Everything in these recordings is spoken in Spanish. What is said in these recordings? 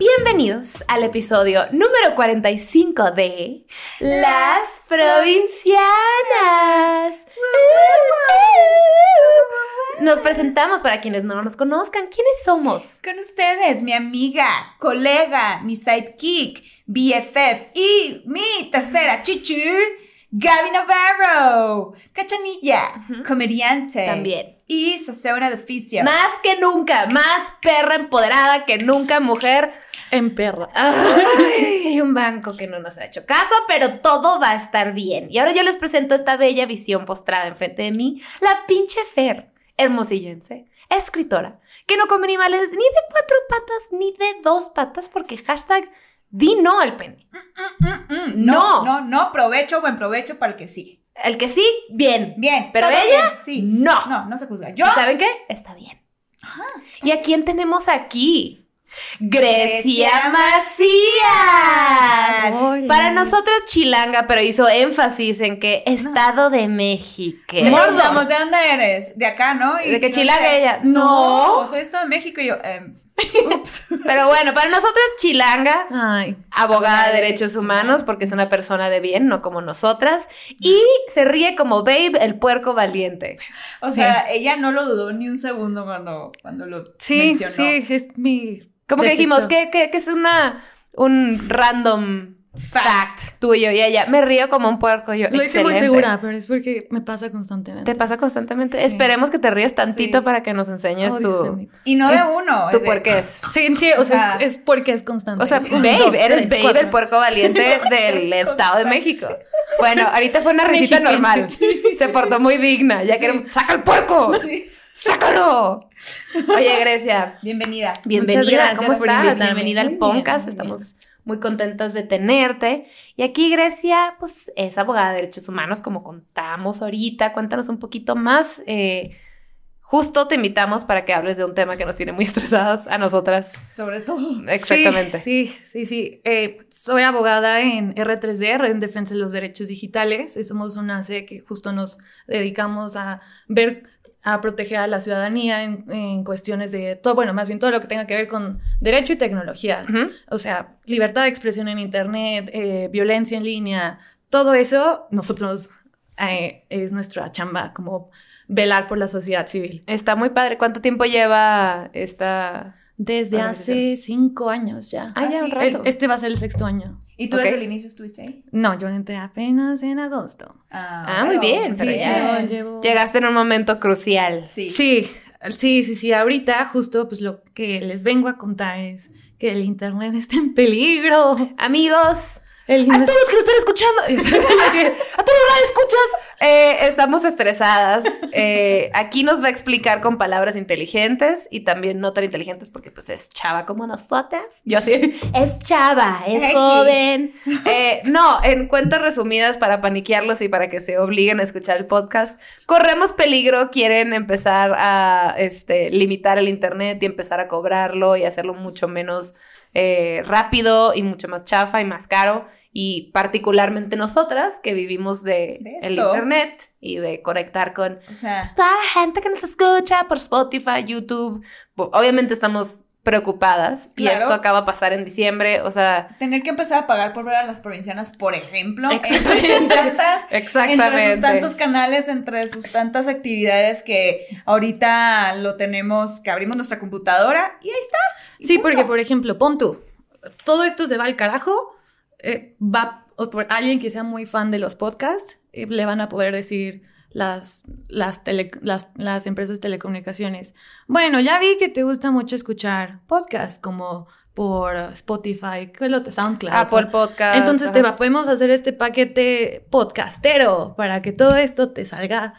Bienvenidos al episodio número 45 de Las Provincianas. Nos presentamos para quienes no nos conozcan. ¿Quiénes somos? Con ustedes, mi amiga, colega, mi sidekick, BFF y mi tercera chichu, Gaby Navarro, cachanilla, comediante. También. Y sasora de oficio. Más que nunca, más perra empoderada que nunca, mujer En perra. Ay, hay un banco que no nos ha hecho caso, pero todo va a estar bien. Y ahora yo les presento esta bella visión postrada enfrente de mí, la pinche Fer, hermosillense, escritora, que no come animales ni de cuatro patas ni de dos patas, porque hashtag di no al pene. Mm, no, no, no, provecho, buen provecho para el que sí. El que sí, bien. Bien. Pero ella, bien, sí. no. No, no se juzga. Yo. ¿Y saben qué? Está bien. ¿Y a quién tenemos aquí? Grecia Macías. Hola. Para nosotros chilanga, pero hizo énfasis en que Estado de México. ¿De dónde somos? ¿De dónde eres? De acá, ¿no? Y ¿De qué no chilanga ella? No, No. soy Estado de México y yo. em, ups. Pero bueno, para nosotros chilanga, Ay. abogada de derechos humanos, porque es una persona de bien, no como nosotras, y se ríe como Babe, el puerco valiente. O sea, ella no lo dudó ni un segundo cuando, cuando lo Sí, mencionó. sí, es mi. Como que dijimos que, que, que es una un random fact tuyo y ella me río como un puerco yo. Lo hice muy segura, pero es porque me pasa constantemente. ¿Te pasa constantemente? Sí. Esperemos que te rías tantito Sí. para que nos enseñes Oh, tu. Y no de uno. tu puerqués. Sí, sí, o sea, es, es porque es constante. O sea, un, Babe, dos, eres tres, Babe, cuatro. el puerco valiente del Estado de México. Bueno, ahorita fue una risita normal. Se portó muy digna. Ya Sí. queremos, ¡saca el puerco! Sí. ¡Sácalo! Oye, Grecia, Bienvenida. bienvenida. gracias ¿Cómo por estás? Bienvenida al podcast. Estamos muy contentas de tenerte. Y aquí Grecia, pues, es abogada de derechos humanos, como contamos ahorita. Cuéntanos un poquito más. eh, justo te invitamos para que hables de un tema que nos tiene muy estresadas a nosotras. Sobre todo. Exactamente. Sí, sí, sí. sí. Eh, soy abogada en R3D, Red en Defensa de los Derechos Digitales. y Somos una C que justo nos dedicamos a ver, a proteger a la ciudadanía en, en cuestiones de todo, bueno, más bien todo lo que tenga que ver con derecho y tecnología. O sea, libertad de expresión en Internet, eh, violencia en línea, todo eso, nosotros eh, es nuestra chamba, como velar por la sociedad civil. Está muy padre. ¿Cuánto tiempo lleva esta...? Desde hace cinco años ya. Ah, ya, un rato. este va a ser el sexto año. ¿Y tú desde el inicio estuviste ahí? No, yo entré apenas en agosto. Ah, muy bien, pero Sí, ya- llevo- Llegaste en un momento crucial. Sí. Sí, sí, sí, sí. Ahorita justo pues lo que les vengo a contar es que el internet está en peligro. Amigos, El a todos los que lo están escuchando, a todos los que escuchas, eh, estamos estresadas. Eh, aquí nos va a explicar con palabras inteligentes y también no tan inteligentes porque pues es chava como nosotras. Yo así, es chava, es joven. Eh, no, en cuentas resumidas para paniquearlos y para que se obliguen a escuchar el podcast, corremos peligro, quieren empezar a este, limitar el internet y empezar a cobrarlo y hacerlo mucho menos eh, rápido y mucho más chafa y más caro. Y particularmente nosotras que vivimos de, De el internet y de conectar con O sea, toda la gente que nos escucha por Spotify, YouTube. Obviamente estamos preocupadas y esto acaba de pasar en diciembre, o sea, tener que empezar a pagar por ver a las provincianas, por ejemplo. Exactamente. Entre sus tantas, exactamente. entre sus tantos canales, entre sus tantas actividades que ahorita lo tenemos, que abrimos nuestra computadora y ahí está. Y Sí, punto. porque por ejemplo, pon tú, todo esto se va al carajo, eh, va alguien que sea muy fan de los podcasts, eh, le van a poder decir las, las, tele- las, las empresas de telecomunicaciones. Bueno, ya vi que te gusta mucho escuchar podcasts como por Spotify. SoundCloud. Apple Podcast. Entonces te va, podemos hacer este paquete podcastero para que todo esto te salga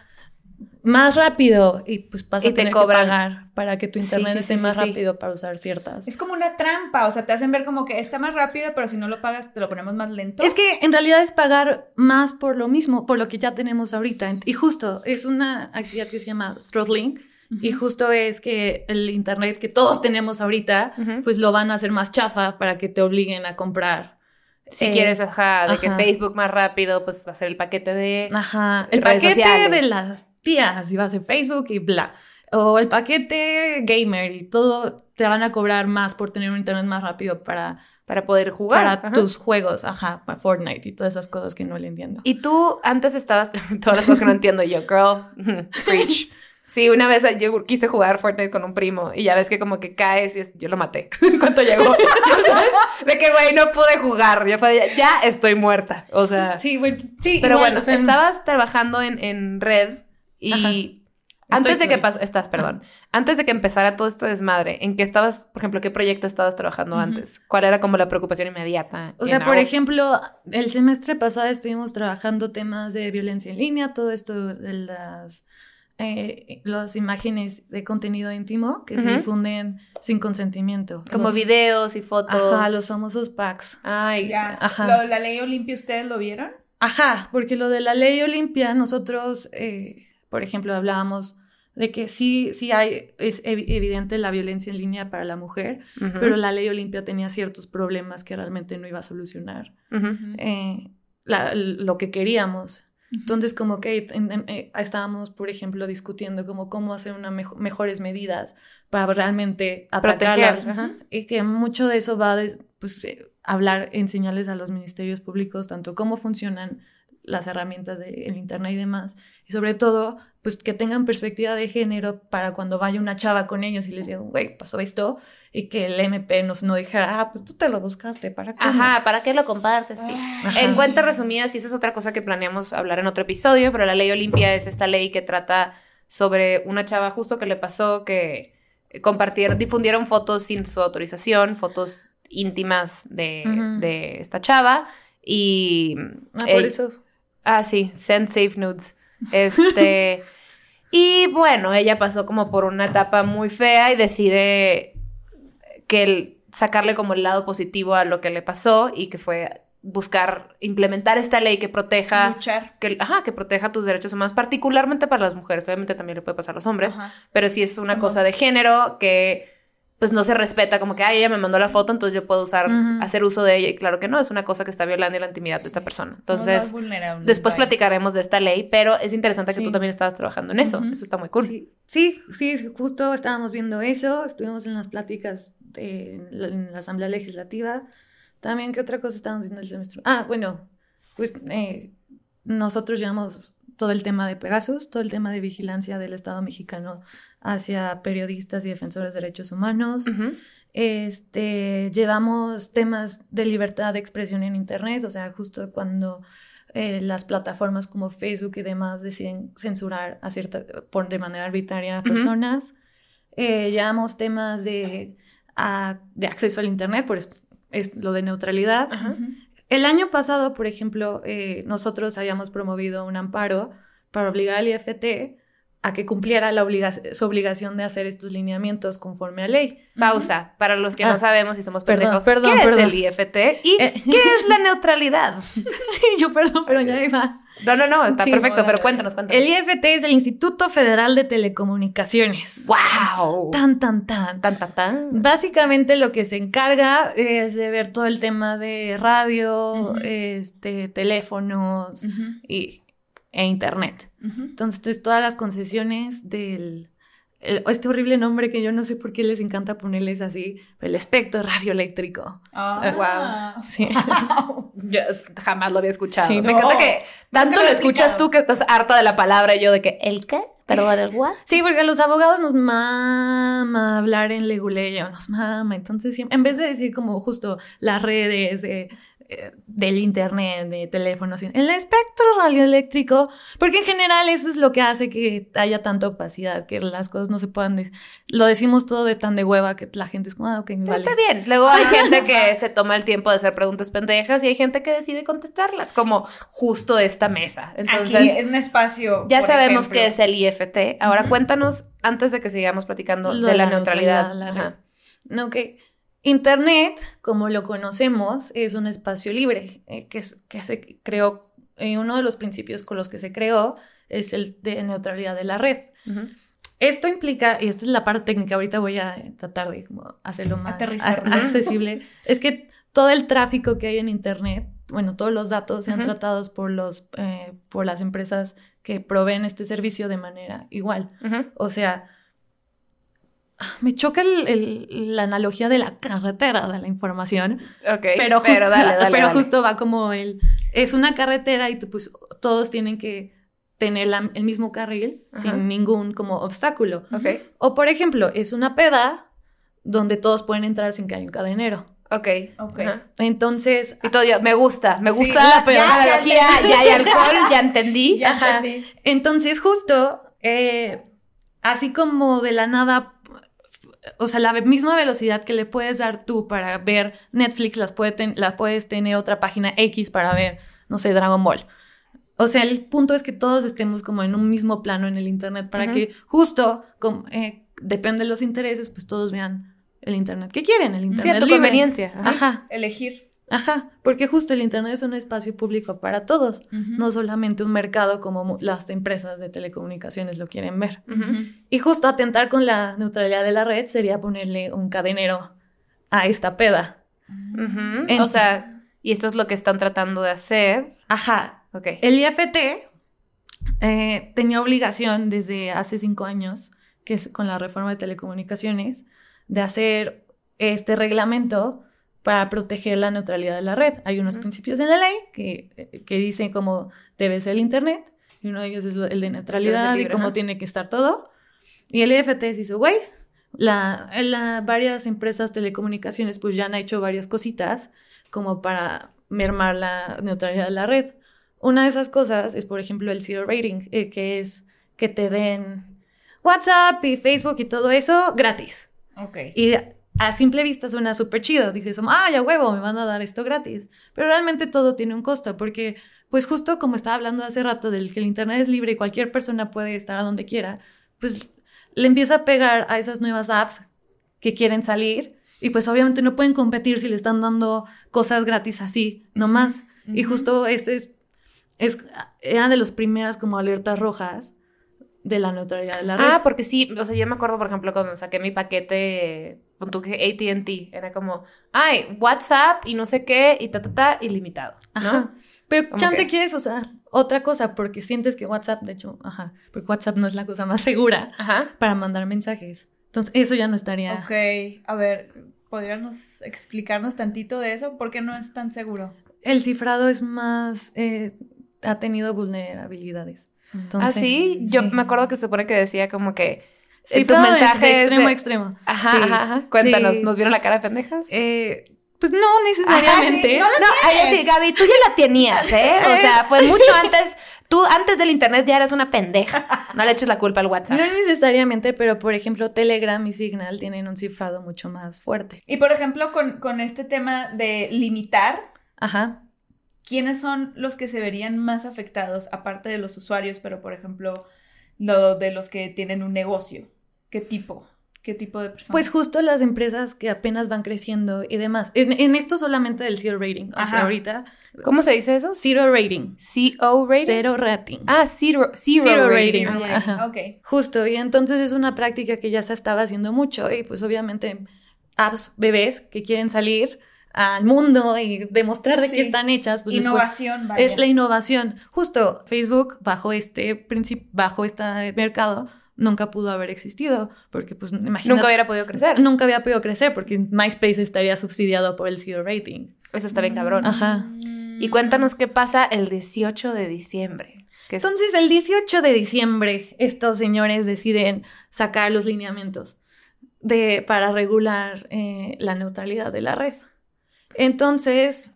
más rápido y pues vas Y a te tener cobran. que pagar para que tu internet sí, esté sí, sí, más sí. rápido para usar ciertas. Es como una trampa, o sea, te hacen ver como que está más rápido, pero si no lo pagas te lo ponemos más lento. Es que en realidad es pagar más por lo mismo, por lo que ya tenemos ahorita. Y justo es una actividad que se llama throttling. Y justo es que el internet que todos tenemos ahorita, pues lo van a hacer más chafa para que te obliguen a comprar. Si eh, quieres, ajá, de que. Facebook más rápido, pues va a ser el paquete de... Ajá, el redes paquete sociales. de las tías, y vas a Facebook y bla. O el paquete gamer y todo te van a cobrar más por tener un internet más rápido para, Para poder jugar. para Ajá. tus juegos, ajá, para Fortnite y todas esas cosas que no le entiendo. Y tú antes estabas, todas las cosas que no entiendo yo, girl, preach. Sí, una vez yo quise jugar Fortnite con un primo y ya ves que como que caes y es- yo lo maté en cuanto llegó. ¿sabes? De que, güey, no pude jugar. Ya, fue, ya estoy muerta. O sea, Sí, güey, sí, pero igual, bueno, o sea, estabas trabajando en, en red y Ajá. antes de que estás, perdón, antes de que empezara todo este desmadre, ¿en qué estabas, por ejemplo, qué proyecto estabas trabajando antes? ¿Cuál era como la preocupación inmediata? O sea, por ejemplo, el semestre pasado estuvimos trabajando temas de violencia en línea, todo esto de las, eh, las imágenes de contenido íntimo que se difunden sin consentimiento. como Los- videos y fotos. Ajá, los famosos packs. Ay, Ya. Ajá. Lo- la ley Olimpia, ¿ustedes lo vieron? Ajá, porque lo de la ley Olimpia, nosotros, eh, por ejemplo, hablábamos de que sí, sí hay, es evi- evidente la violencia en línea para la mujer, ujú, pero la ley Olimpia tenía ciertos problemas que realmente no iba a solucionar. ujú. eh, la- lo que queríamos. Entonces, como que eh, estábamos, por ejemplo, discutiendo como cómo hacer unas mejores medidas para realmente ajá. Y que mucho de eso va de pues, eh, hablar, enseñarles a los ministerios públicos tanto cómo funcionan las herramientas del Internet y demás. Y sobre todo, pues que tengan perspectiva de género para cuando vaya una chava con ellos y les diga, güey, pasó esto. Y que el MP nos no dijera, ah, pues tú te lo buscaste, ¿para qué? Ajá, ¿para qué lo compartes? Sí. Ajá. En cuentas resumidas, y esa es otra cosa que planeamos hablar en otro episodio, pero la ley Olimpia es esta ley que trata sobre una chava justo que le pasó que compartieron, difundieron fotos sin su autorización, fotos íntimas de, de esta chava y... Ah, por eso. Ah, sí, send safe nudes. Este. y bueno, ella pasó como por una etapa muy fea y decide que el- sacarle como el lado positivo a lo que le pasó y que fue buscar implementar esta ley que proteja. Luchar. Que, ajá, que proteja tus derechos humanos, particularmente para las mujeres. Obviamente también le puede pasar a los hombres, Ajá. pero sí es una Somos- cosa de género que pues no se respeta, como que, ay, ella me mandó la foto, entonces yo puedo usar, hacer uso de ella. Y claro que no, es una cosa que está violando la intimidad de esta persona. Entonces, Después vaya. platicaremos de esta ley, pero es interesante que tú también estabas trabajando en eso. Eso está muy cool. Sí, sí, sí, justo estábamos viendo eso, estuvimos en las pláticas de, en la- en la Asamblea Legislativa. También, ¿qué otra cosa estábamos viendo el semestre? Ah, bueno, pues eh, nosotros llevamos todo el tema de Pegasus, todo el tema de vigilancia del Estado mexicano hacia periodistas y defensores de derechos humanos. Este, llevamos temas de libertad de expresión en Internet, o sea, justo cuando eh, las plataformas como Facebook y demás deciden censurar a cierta, por, de manera arbitraria a personas. Eh, llevamos temas de, a- de acceso al Internet, por esto es lo de neutralidad. El año pasado, por ejemplo, eh, nosotros habíamos promovido un amparo para obligar al IFT a que cumpliera la obliga- su obligación de hacer estos lineamientos conforme a ley. Pausa. Para los que Ah. no sabemos y somos pendejos. perdón, ¿Qué perdón. es el IFT? ¿Y Eh. qué es la neutralidad? Yo, perdón, pero ya iba. No, no, no. Está Sí, perfecto, bueno, pero cuéntanos, cuéntanos. El IFT es el Instituto Federal de Telecomunicaciones. ¡Wow! Tan, tan, tan. Tan, tan, tan. Básicamente lo que se encarga es de ver todo el tema de radio, este, teléfonos y, e internet. Entonces, todas las concesiones del... el- este horrible nombre que yo no sé por qué les encanta ponerles así, el espectro radioeléctrico. Ah. Sí. Yo jamás lo había escuchado. Sí, Me no. encanta que tanto lo escuchas tú que estás harta de la palabra y yo de que, ¿el qué? ¿Pero el what? Sí, porque a los abogados nos mama hablar en leguleyo, nos mama. Entonces, en vez de decir como justo las redes eh, del internet, de teléfonos, el espectro radioeléctrico, porque en general eso es lo que hace que haya tanta opacidad, que las cosas no se puedan... de- lo decimos todo de tan de hueva que la gente es como, ah, ok, me vale. Está bien. Luego hay gente que se toma el tiempo de hacer preguntas pendejas y hay gente que decide contestarlas, como justo esta mesa. Entonces, Aquí es un espacio. ya por sabemos ejemplo. qué es el IFT. Ahora cuéntanos, antes de que sigamos platicando Lo de la, neutralidad. la red. No, que Internet, como lo conocemos, es un espacio libre eh, que, se creó, eh, uno de los principios con los que se creó es el de neutralidad de la red. Esto implica, y esta es la parte técnica, ahorita voy a tratar de como hacerlo más accesible, es que todo el tráfico que hay en Internet, bueno, todos los datos sean tratados por, los, eh, por las empresas que proveen este servicio de manera igual. O sea, Me choca el- el- la analogía de la carretera de la información, Ok. pero, justo, dale, dale, pero dale. justo va como el... Es una carretera y tú, pues todos tienen que tener la- el mismo carril Ajá. sin ningún como obstáculo. Ok. O por ejemplo, es una peda donde todos pueden entrar sin que haya un cadenero. Ok. Ok. Ajá. Entonces, Y todo yo, me gusta, me gusta la la peda. analogía, ya hay alcohol, ya entendí. Ya Ajá. entendí. Entonces, justo, eh, así como de la nada, o sea, la misma velocidad que le puedes dar tú para ver Netflix, las puede ten- la puedes tener otra página X para ver, no sé, Dragon Ball. O sea, el punto es que todos estemos como en un mismo plano en el Internet para que justo, como, eh, depende de los intereses, pues todos vean el Internet que quieren, el Sí, Internet a tu libre. conveniencia. Ajá, Elegir. Ajá, porque justo el Internet es un espacio público para todos no solamente un mercado como las empresas de telecomunicaciones lo quieren ver. Y justo atentar con la neutralidad de la red sería ponerle un cadenero a esta peda. O sea, y esto es lo que están tratando de hacer. Ajá. Ok. El IFT eh, tenía obligación desde hace cinco años, que es con la reforma de telecomunicaciones, de hacer este reglamento para proteger la neutralidad de la red. Hay unos principios en la ley que, que dicen cómo debe ser el Internet, y uno de ellos es el de neutralidad y cómo tiene que estar todo. Y el IFT se hizo, güey, la, la- varias empresas telecomunicaciones pues ya han hecho varias cositas como para mermar la neutralidad de la red. Una de esas cosas es, por ejemplo, el zero rating, eh, que es que te den WhatsApp y Facebook y todo eso gratis. Ok. Y a simple vista suena súper chido. Dices, ah, ya huevo, me van a dar esto gratis. Pero realmente todo tiene un costo, porque, pues justo como estaba hablando hace rato del que el Internet es libre y cualquier persona puede estar a donde quiera, pues le empieza a pegar a esas nuevas apps que quieren salir y pues obviamente no pueden competir si le están dando cosas gratis así, nomás. Y Ujú. justo este es, es, era de las primeras como alertas rojas de la neutralidad de la red. Ah, porque sí, o sea, yo me acuerdo, por ejemplo, cuando saqué mi paquete, con tu AT&T, era como, ay, WhatsApp y no sé qué, y ta, ta, ta, ilimitado, ¿no? Ajá. Pero chance que- quieres usar otra cosa porque sientes que WhatsApp, de hecho, ajá, porque WhatsApp no es la cosa más segura Ajá. para mandar mensajes. Entonces, eso ya no estaría. Ok, a ver, ¿podríamos explicarnos tantito de eso? ¿Por qué no es tan seguro? El cifrado es más. eh, ha tenido vulnerabilidades. Entonces, ah, sí, yo sí. me acuerdo que se supone que decía como que eh, tu de- mensaje de es extremo de- a extremo. Ajá, Sí, ajá, ajá. Cuéntanos, sí. ¿nos vieron la cara de pendejas? Eh, pues no necesariamente. Ajá, sí, No, ay, tienes. sí, Gaby, tú ya la tenías, ¿eh? O sea, fue mucho antes. Tú antes del internet ya eres una pendeja. No le eches la culpa al WhatsApp. No necesariamente, pero por ejemplo, Telegram y Signal tienen un cifrado mucho más fuerte. Y por ejemplo, con, con este tema de limitar, Ajá. ¿Quiénes son los que se verían más afectados, aparte de los usuarios, pero por ejemplo, lo de los que tienen un negocio? ¿Qué tipo? ¿Qué tipo de personas? Pues justo las empresas que apenas van creciendo y demás. En, en esto solamente del zero rating. O Ajá. sea, ahorita, ¿Cómo se dice eso? zero rating. CO rating. Cero rating. Ah, zero, zero, Zero rating. rating. Ah, ya. Ajá. Ok. Justo, y entonces es una práctica que ya se estaba haciendo mucho y pues obviamente apps bebés que quieren salir al mundo y demostrar de Sí. qué están hechas, pues Innovación, vaya. es la innovación. Justo Facebook bajo este principio, bajo este mercado nunca pudo haber existido porque pues imagínate Nunca hubiera podido crecer. nunca había podido crecer porque MySpace estaría subsidiado por el zero rating. Eso está bien cabrón. Ajá. Y cuéntanos qué pasa el 18 de diciembre. Entonces, el 18 de diciembre, estos señores deciden sacar los lineamientos de, para regular eh, la neutralidad de la red. Entonces,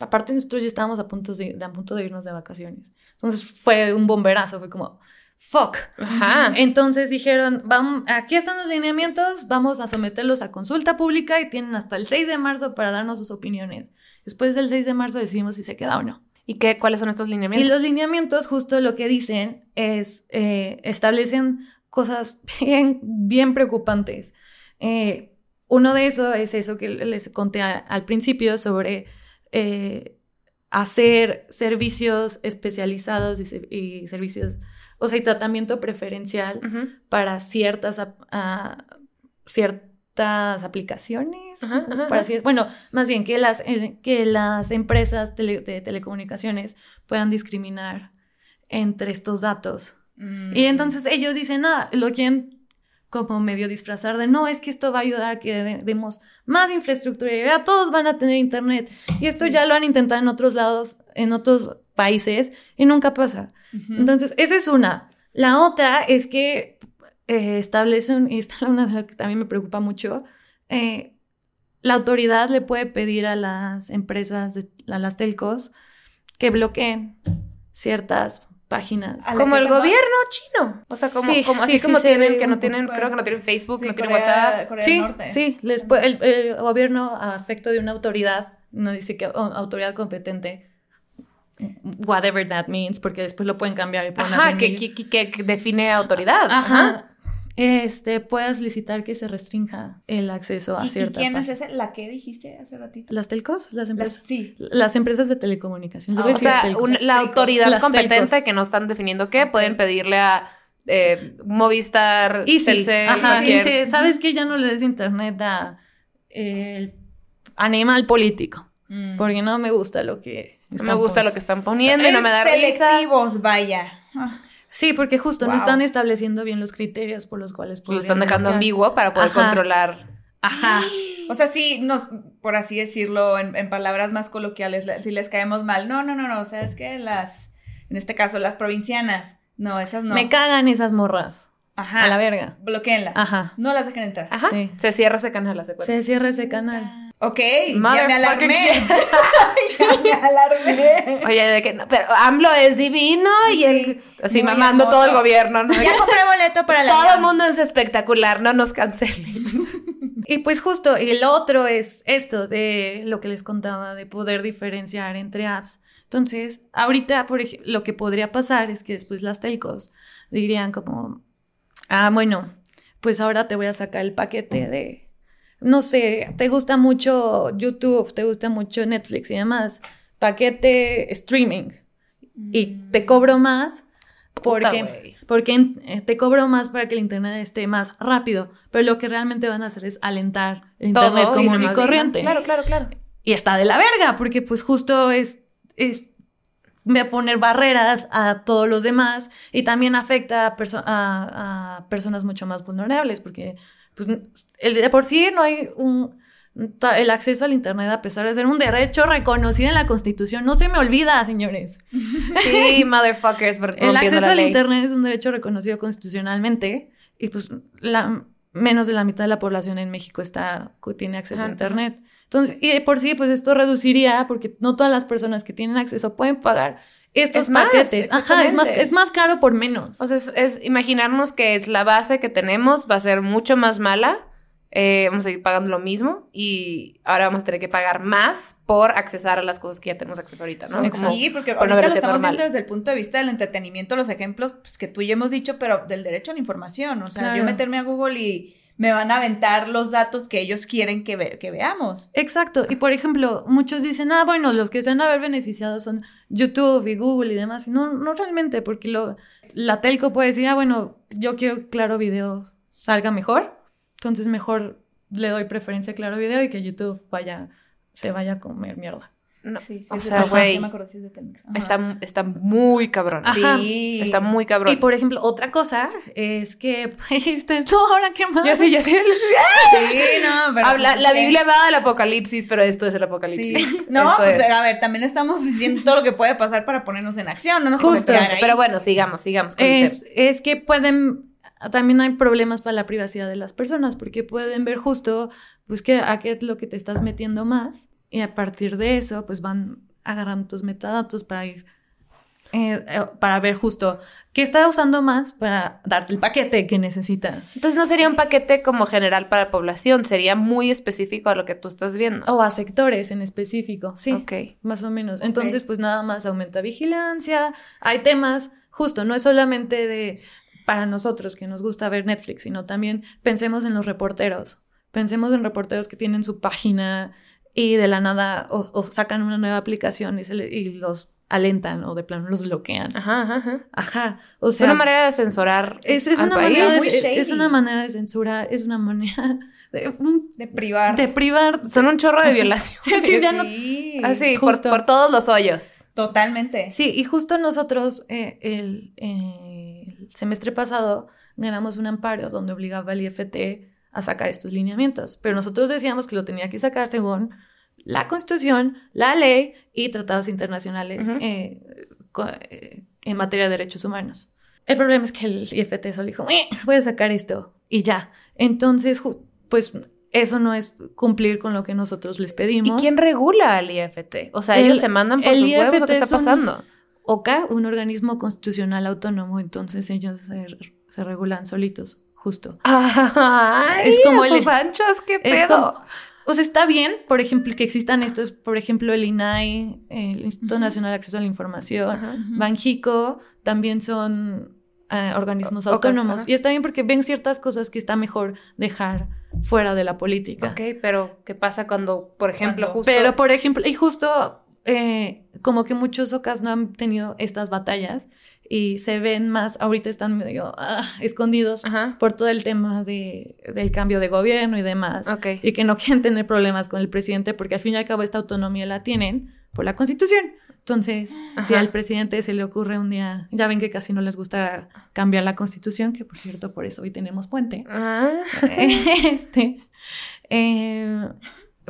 aparte nosotros ya estábamos a punto de, a punto de irnos de vacaciones. Entonces fue un bomberazo, fue como, fuck. Ajá. Entonces dijeron, vamos, aquí están los lineamientos, vamos a someterlos a consulta pública y tienen hasta el 6 de marzo para darnos sus opiniones. Después del 6 de marzo decidimos si se queda o no. ¿Y qué, cuáles son estos Y lineamientos? los lineamientos justo lo que dicen es, eh, establecen cosas bien, bien preocupantes. Eh, uno de esos es eso que les conté a- al principio sobre eh, hacer servicios especializados y, y servicios, o sea, y tratamiento preferencial para ciertas, ah, ciertas aplicaciones. Para bueno, más bien que las, eh, que las empresas tele- de telecomunicaciones puedan discriminar entre estos datos. Mm. Y entonces ellos dicen, nada, lo quieren como medio disfrazar de no, es que esto va a ayudar a que de- demos más infraestructura y ya todos van a tener internet. Y esto ya lo han intentado en otros lados, en otros países y nunca pasa. Entonces, esa es una. La otra es que eh, establecen, y esta es una que también me preocupa mucho, eh, la autoridad le puede pedir a las empresas, de- a las telcos, que bloqueen ciertas páginas. ¿A la Como el gobierno chino. O sea, como, Sí, como sí, así sí, como tienen, que no tienen, poco. creo que no tienen Facebook, Sí, no tienen Corea- WhatsApp. Corea Sí, Norte. sí, les puede- el, el gobierno a afecto de una autoridad, no dice que autoridad competente, whatever that means, porque después lo pueden cambiar y pueden Ajá, hacer que, mil- que, que- que define autoridad. Ajá. Este, puedas solicitar que se restrinja el acceso a ¿Y, y cierta quién es ese? ¿La que dijiste hace ratito? ¿Las telcos? Las Las- empresas. sí. Las empresas de telecomunicaciones. Ah, O sea, un- la autoridad Las competente telcos. que no están definiendo qué, pueden pedirle a eh, Movistar, Y sí, Telcel, ajá, ¿sabes qué? Ya no le des internet a el animal político, Mm. porque no me gusta lo que No me gusta lo que están poniendo y no me da risa. selectivos, vaya. Ah, Sí, porque justo no están estableciendo bien los criterios por los cuales Pues lo están dejando ambiguo para poder Ajá. controlar. Ajá. O sea, sí, nos, por así decirlo, en, en palabras más coloquiales, la- si les caemos mal. No, no, no, no. O sea, es que las, en este caso, las provincianas. No, esas no. Me cagan esas morras. Ajá. A la verga. Bloqueenlas. Ajá. No las dejen entrar. Ajá. Sí. Se cierra ese canal, cuenta. Se cierra ese canal. Ok, ya me alarmé. ya me alarmé. Oye, de que no, pero AMLO es divino y él así mamando hermoso. todo el gobierno, ¿no? Ya compré boleto para la Todo el mundo es espectacular, no nos cancelen. Y pues justo, el otro es esto de lo que les contaba, de poder diferenciar entre apps. Entonces, ahorita, por ejemplo, lo que podría pasar es que después las telcos dirían como, ah, bueno, pues ahora te voy a sacar el paquete de, no sé, te gusta mucho YouTube, te gusta mucho Netflix y demás, paquete streaming. Y te cobro más porque, porque eh, te cobro más para que el internet esté más rápido, pero lo que realmente van a hacer es alentar el internet sí, común y corriente. Claro, claro, claro. Y está de la verga, porque pues justo es, es voy a poner barreras a todos los demás y también afecta a, perso- a- a personas mucho más vulnerables, porque pues el, de por sí no hay un el acceso al internet a pesar de ser un derecho reconocido en la Constitución, no se me olvida, señores. Sí, motherfuckers, El acceso la al ley. Internet es un derecho reconocido constitucionalmente y pues la, menos de la mitad de la población en México está, tiene acceso Ajá, a Internet. Entonces, y de por sí, pues esto reduciría, porque no todas las personas que tienen acceso pueden pagar estos Es más, paquetes. Ajá, es más, es más caro por menos. O sea, es, es imaginarnos que es la base que tenemos, va a ser mucho más mala. Eh, vamos a seguir pagando lo mismo y ahora vamos a tener que pagar más por accesar a las cosas que ya tenemos acceso ahorita, ¿no? Sí, Como- Sí, porque por ahorita lo estamos normal. viendo desde el punto de vista del entretenimiento, los ejemplos pues, que tú y yo hemos dicho, pero del derecho a la información. O sea, Claro. yo meterme a Google y me van a aventar los datos que ellos quieren que, ve- que veamos. Exacto. Y por ejemplo, muchos dicen, ah, bueno, los que se van a ver beneficiados son YouTube y Google y demás. Y no, no realmente, porque lo, la telco puede decir, ah, bueno, yo quiero que Claro Video salga mejor. Entonces mejor le doy preferencia a Claro Video y que YouTube vaya, se vaya a comer mierda. no, Sí, sí, o sea, güey, no me acuerdo si es de Telmex. Ajá. está, está muy cabrón. Ajá. Sí. Está muy cabrón. Y por ejemplo, otra cosa es que, este es, no, ahora qué más. Ya sí, ya sí. Sí, no, pero. Habla- pues, la Biblia va del apocalipsis, pero esto es el Sí. apocalipsis. No, pues es. a ver, también estamos diciendo todo lo que puede pasar para ponernos en acción, no nos podemos Justo, ahí. Pero bueno, sigamos, sigamos. con el Es, es que pueden, también hay problemas para la privacidad de las personas, porque pueden ver justo, pues, que, a qué es lo que te estás metiendo más, y a partir de eso, pues, van agarrando tus metadatos para ir, eh, eh, para ver justo qué está usando más para darte el paquete que necesitas. Entonces no sería un paquete como general para la población, sería muy específico a lo que tú estás viendo. O a sectores en específico, sí. Ok. Más o menos. Entonces, pues nada más aumenta vigilancia. Hay temas, justo, no es solamente de para nosotros que nos gusta ver Netflix, sino también pensemos en los reporteros. Pensemos en reporteros que tienen su página y de la nada o, o sacan una nueva aplicación y, se le- y los alentan o de plano los bloquean. Ajá, ajá, ajá. Ajá. O Es una manera de censurar es, es al una país. manera de, es- es una manera de censura, es una manera de, De privar. de privar. Son un chorro de violación. Sí, ya no- Sí, Así, por, por todos los hoyos. Totalmente. Sí, y justo nosotros eh, el, eh, el semestre pasado ganamos un amparo donde obligaba al IFT a sacar estos lineamientos. Pero nosotros decíamos que lo tenía que sacar según la Constitución, la ley y tratados internacionales eh, eh, en materia de derechos humanos. El problema es que el IFT solo dijo, eh, voy a sacar esto y ya. Entonces, pues eso no es cumplir con lo que nosotros les pedimos. ¿Y quién regula al IFT? O sea, ellos se mandan por sus huevos, ¿qué está pasando? OCA, un organismo constitucional autónomo, entonces ellos se, regulan solitos, justo. Ay, es como el anchos, qué pedo. o sea, está bien, por ejemplo, que existan estos, por ejemplo, el INAI, el Instituto Nacional de Acceso a la Información, Banjico, también son eh, organismos autónomos. y está bien porque ven ciertas cosas que está mejor dejar fuera de la política. Ok, pero ¿qué pasa cuando, por ejemplo, justo... Pero, por ejemplo, y justo eh, como que muchos ocas no han tenido estas batallas y se ven más, ahorita están medio ah, escondidos por todo el tema de, del cambio de gobierno y demás. Y que no quieren tener problemas con el presidente porque al fin y al cabo esta autonomía la tienen por la constitución. Entonces, si al presidente se le ocurre un día, ya ven que casi no les gusta cambiar la constitución, que por cierto, por eso hoy tenemos puente, ah. este, eh,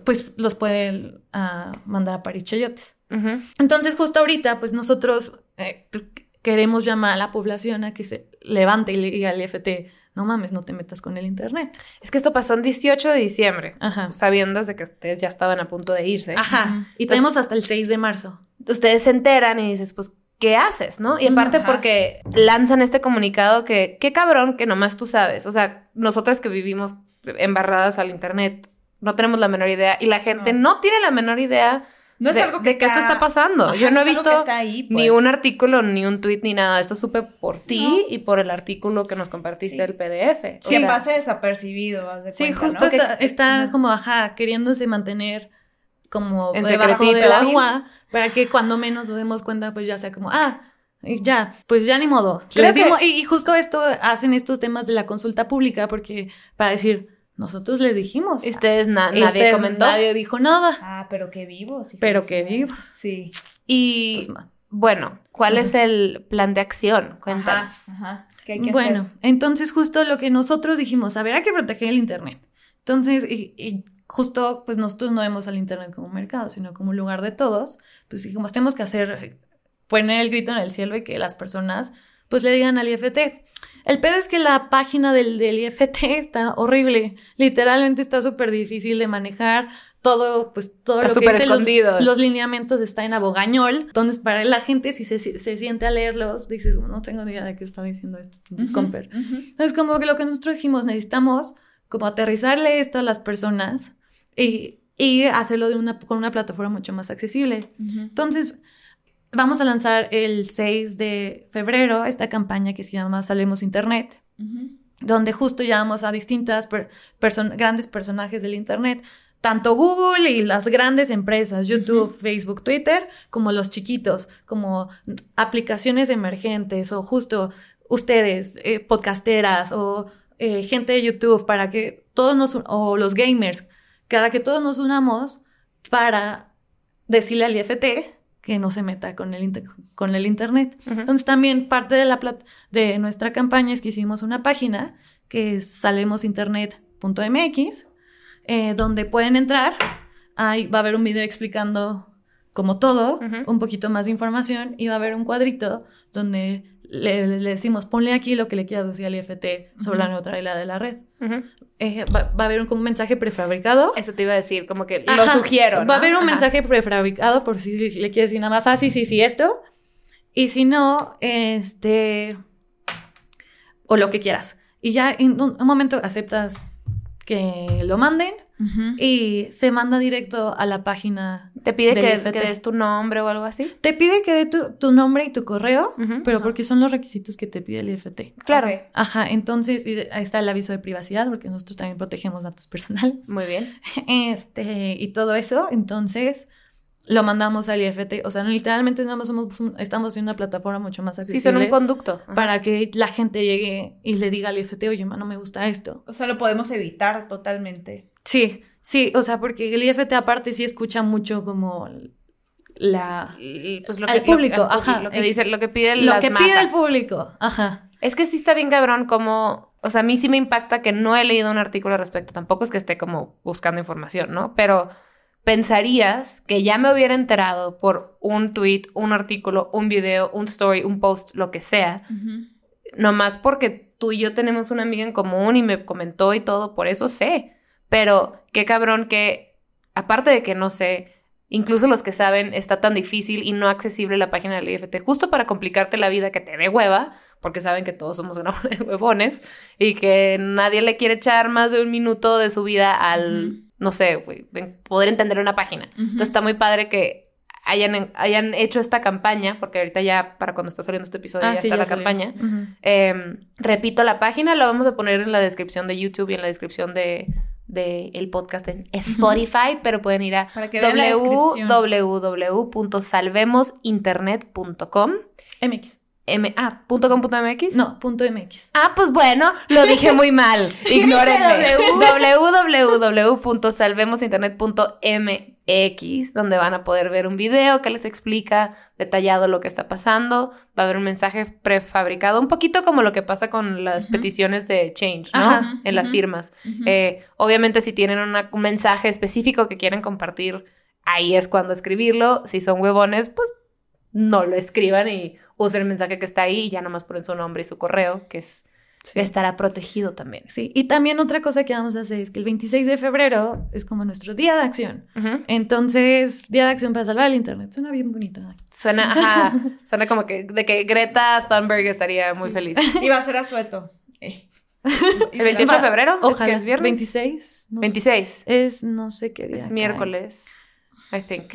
pues los pueden uh, mandar a parir chayotes. Entonces, justo ahorita, pues nosotros eh, queremos llamar a la población a que se levante y le diga al IFT, no mames, no te metas con el internet. Es que esto pasó el 18 de diciembre, Ajá. sabiendo de que ustedes ya estaban a punto de irse. Ajá. Y tenemos hasta el 6 de marzo. Ustedes se enteran y dices, pues, ¿qué haces? ¿No? Y aparte porque lanzan este comunicado que, qué cabrón que nomás tú sabes. O sea, nosotras que vivimos embarradas al internet, no tenemos la menor idea y la gente no, tiene la menor idea no es de, algo que, esto está pasando. Yo no he visto ni pues. un artículo, ni un tweet, ni nada. Esto supe por ti y por el artículo que nos compartiste del PDF. Sí, pase desapercibido. sí, justo está, como, ajá, queriéndose mantener como en debajo del agua para que cuando menos nos demos cuenta, pues ya sea como, ah, ya, pues ya ni modo. y, y justo esto hacen estos temas de la consulta pública porque para decir nosotros les dijimos. Y ustedes nadie comentó. Nadie dijo nada. Ah, pero qué vivos. Pero qué vivos. Sí. Y bueno, ¿cuál es el plan de acción? Cuéntanos. Ajá, ¿Qué hay que bueno, entonces justo lo que nosotros dijimos, a ver, hay que proteger el Internet. Entonces, y, justo, pues nosotros no vemos al Internet como un mercado, sino como un lugar de todos. Pues dijimos, tenemos que hacer, poner el grito en el cielo y que las personas, pues le digan al IFT, el pedo es que la página del, del IFT está horrible. Literalmente está súper difícil de manejar. Todo, pues todo lo que es escondido. Los, lineamientos está en abogañol. Entonces, para la gente, si se, se siente a leerlos, dices, no tengo ni idea de qué está diciendo esto. Entonces, uh Entonces, como que lo que nosotros dijimos, necesitamos como aterrizarle esto a las personas y, y hacerlo de una, con una plataforma mucho más accesible. Entonces, Vamos a lanzar el 6 de febrero esta campaña que se llama Salemos Internet, donde justo llamamos a distintas grandes personajes del Internet, tanto Google y las grandes empresas, YouTube, Facebook, Twitter, como los chiquitos, como aplicaciones emergentes o justo ustedes, eh, podcasteras o eh, gente de YouTube, para que todos nos, o los gamers, para que todos nos unamos para decirle al IFT que no se meta con el, con el Internet. Entonces también parte de, la de nuestra campaña es que hicimos una página que es salemosinternet.mx, eh, donde pueden entrar, ahí va a haber un video explicando como todo, un poquito más de información y va a haber un cuadrito donde le, decimos, ponle aquí lo que le quieras decir al IFT sobre la neutralidad de la red. Eh, va, a haber un, mensaje prefabricado. Eso te iba a decir, como que lo sugiero. Va a haber un mensaje prefabricado por si le quieres decir nada más, ah, sí, sí, sí, esto. Y si no, este. O lo que quieras. Y ya en un momento aceptas que lo manden y se manda directo a la página. ¿Te pide que, des tu nombre o algo así? Te pide que dé tu, nombre y tu correo, pero porque son los requisitos que te pide el IFT. Claro. Ajá, entonces ahí está el aviso de privacidad, porque nosotros también protegemos datos personales. Muy bien. Este, y todo eso, entonces lo mandamos al IFT. O sea, literalmente estamos, estamos en una plataforma mucho más accesible. Sí, son un conducto. Para que la gente llegue y le diga al IFT, oye, no me gusta esto. O sea, lo podemos evitar totalmente. Sí, sí, o sea, porque el IFT aparte sí escucha mucho como la pues lo que, el público, ajá, lo que dice, lo que pide lo que pide el público, ajá. Es que sí está bien cabrón como, o sea, a mí sí me impacta que no he leído un artículo al respecto, tampoco es que esté como buscando información, ¿no? Pero pensarías que ya me hubiera enterado por un tweet, un artículo, un video, un story, un post, lo que sea, nomás porque tú y yo tenemos una amiga en común y me comentó y todo, por eso sé. Pero qué cabrón que, aparte de que no sé, incluso los que saben, está tan difícil y no accesible la página del IFT, justo para complicarte la vida que te dé hueva, porque saben que todos somos una de huevones y que nadie le quiere echar más de un minuto de su vida al no sé, güey, poder entender una página. Entonces está muy padre que hayan, hayan hecho esta campaña, porque ahorita ya para cuando está saliendo este episodio Ah, ya sí, está ya la salió. campaña. Eh, repito, la página la vamos a poner en la descripción de YouTube y en la descripción de, de el podcast en Spotify, pero pueden ir a www.salvemosinternet.com MX. M ah, punto com punto MX. No, punto MX. Ah, pues bueno, lo dije muy mal. Ignórenme. W. www.salvemosinternet.mx, donde van a poder ver un video que les explica detallado lo que está pasando. Va a haber un mensaje prefabricado, un poquito como lo que pasa con las peticiones de change, ¿no? Ajá, En las firmas. Eh, obviamente, si tienen una- un mensaje específico que quieren compartir, ahí es cuando escribirlo. Si son huevones, pues no lo escriban y usen el mensaje que está ahí y ya nomás ponen su nombre y su correo, que es Sí. estará protegido también. Sí, y también otra cosa que vamos a hacer es que el 26 de febrero es como nuestro día de acción. Entonces, día de acción para salvar el internet. Suena bien bonito. Suena, ajá, suena como que de que Greta Thunberg estaría muy Sí. feliz. Y va a ser a sueto. Eh. ¿El 28 de febrero? ¿Es Ojalá. que es viernes? 26. no sé. 26. Es no sé qué día. Es miércoles, I think.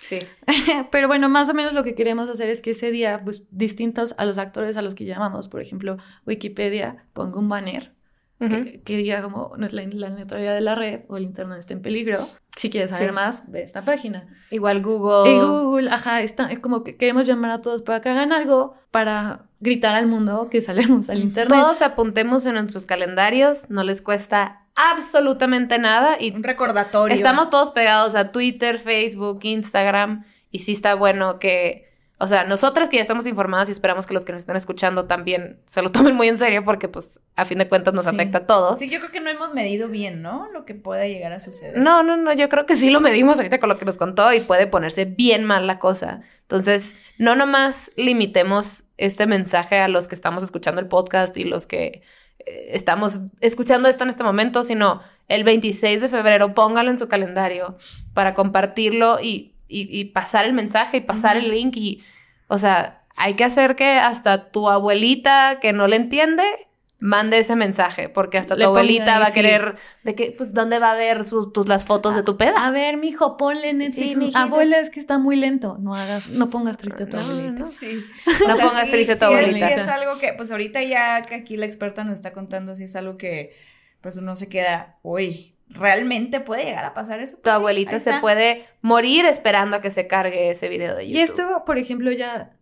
Sí. Pero bueno, más o menos lo que queremos hacer es que ese día, pues distintos a los actores a los que llamamos, por ejemplo, Wikipedia, ponga un banner Ujú. que, que diga como no es la, la neutralidad de la red o el internet está en peligro. Si quieres saber Sí. más, ve esta página. Igual Google. Y Google, ajá, está, es como que queremos llamar a todos para que hagan algo, para gritar al mundo que salemos al internet. Todos apuntemos en nuestros calendarios, no les cuesta absolutamente nada y Un recordatorio. Estamos todos pegados a Twitter, Facebook, Instagram y sí está bueno que, o sea, nosotras que ya estamos informadas y esperamos que los que nos están escuchando también se lo tomen muy en serio porque pues a fin de cuentas nos Sí. afecta a todos. Sí, yo creo que no hemos medido bien, ¿no? Lo que pueda llegar a suceder. No, no, no, yo creo que sí lo medimos ahorita con lo que nos contó y puede ponerse bien mal la cosa. Entonces, no nomás limitemos este mensaje a los que estamos escuchando el podcast y los que eh, estamos escuchando esto en este momento, sino el 26 de febrero, póngalo en su calendario para compartirlo y, y- y pasar el mensaje y pasar el link y, o sea, hay que hacer que hasta tu abuelita que no le entiende mande ese mensaje, porque hasta tu abuelita ahí, va a sí. querer de que, pues, ¿dónde va a ver sus, tus, las fotos de tu peda? A ver, mijo, ponle Netflix. Sí. Abuela, es que está muy lento. No hagas, no pongas triste a tu No, abuelita. no. Sí. No pongas triste a tu sí es- abuelita. sí es algo que, pues ahorita ya que aquí la experta nos está contando, si es algo que, pues uno se queda, uy, ¿realmente puede llegar a pasar eso? Pues Tu sí, abuelita se está. puede morir esperando a que se cargue ese video de YouTube. Y esto, por ejemplo, ya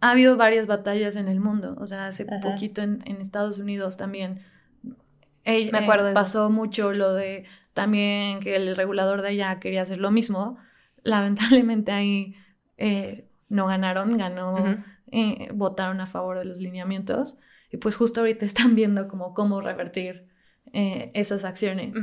ha habido varias batallas en el mundo. O sea, hace Ajá. poquito en, en Estados Unidos también. eh, Me acuerdo de eh, pasó mucho lo de también que el regulador de allá quería hacer lo mismo. Lamentablemente ahí eh, no ganaron, ganó, eh, votaron a favor de los lineamientos. Y pues justo ahorita están viendo como cómo revertir eh, esas acciones.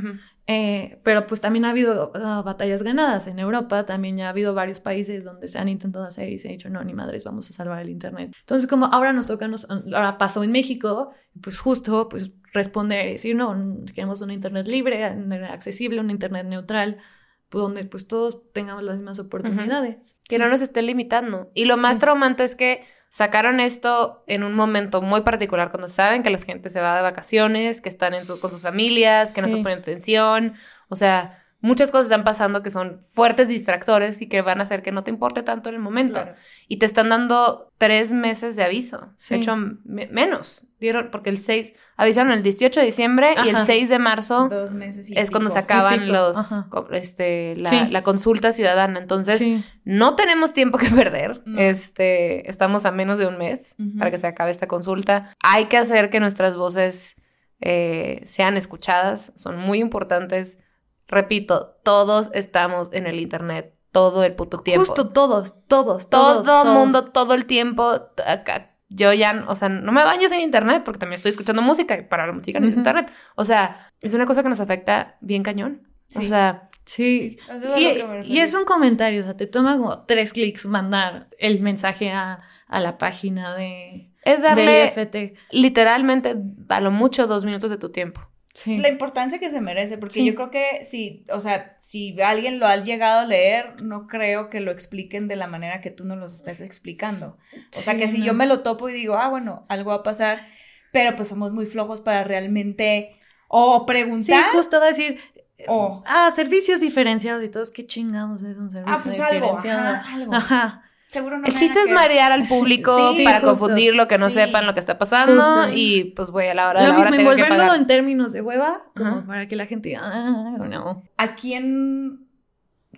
Eh, pero pues también ha habido ah, batallas ganadas en Europa, también ya ha habido varios países donde se han intentado hacer y se ha dicho, no, ni madres, vamos a salvar el Internet. Entonces como ahora nos toca, nos- ahora pasó en México, pues justo pues responder y decir, no, queremos una Internet libre, accesible, una Internet neutral, pues, donde pues todos tengamos las mismas oportunidades. Que no nos estén limitando. Y lo más Sí. traumante es que sacaron esto en un momento muy particular, cuando saben que la gente se va de vacaciones, que están en su- con sus familias, que no están poniendo atención. O sea, muchas cosas están pasando que son fuertes distractores y que van a hacer que no te importe tanto en el momento. Claro. Y te están dando tres meses de aviso. Sí. De hecho, me- menos. Dieron, porque el 6, avisaron el 18 de diciembre y el Ajá. 6 de marzo Dos meses y es cuando se acaban los, este, la, Sí. la consulta ciudadana. Entonces, Sí. no tenemos tiempo que perder. No. Este, estamos a menos de un mes para que se acabe esta consulta. Hay que hacer que nuestras voces eh, sean escuchadas. Son muy importantes. Repito, todos estamos en el internet todo el puto tiempo. Justo todos, todos, todo todos. todos. mundo, todo el tiempo. yo ya, o sea, no me baño sin internet porque también estoy escuchando música y para la música en Ujú. internet. O sea, es una cosa que nos afecta bien cañón. O sea, Sí. Es Y, es un comentario, o sea, te toma como tres clics mandar el mensaje a, a la página de, es darle IFT. literalmente a lo mucho dos minutos de tu tiempo. Sí. La importancia que se merece, porque Sí. yo creo que si, o sea, si alguien lo ha llegado a leer, no creo que lo expliquen de la manera que tú nos lo estás explicando. O sea, Sí, que si no. yo me lo topo y digo, ah, bueno, algo va a pasar, pero pues somos muy flojos para realmente o Sí, preguntar. justo va a decir, O- ah, servicios diferenciados y todos, qué chingados es un servicio Ah, pues algo, diferenciado. ajá, algo. Ajá. Seguro no El me chiste es marear al público Sí, para justo. confundirlo, que no Sí. sepan lo que está pasando Justo. y pues güey, a la hora de Lo la mismo, envolverlo en términos de hueva, como para que la gente diga, ah, no. ¿A quién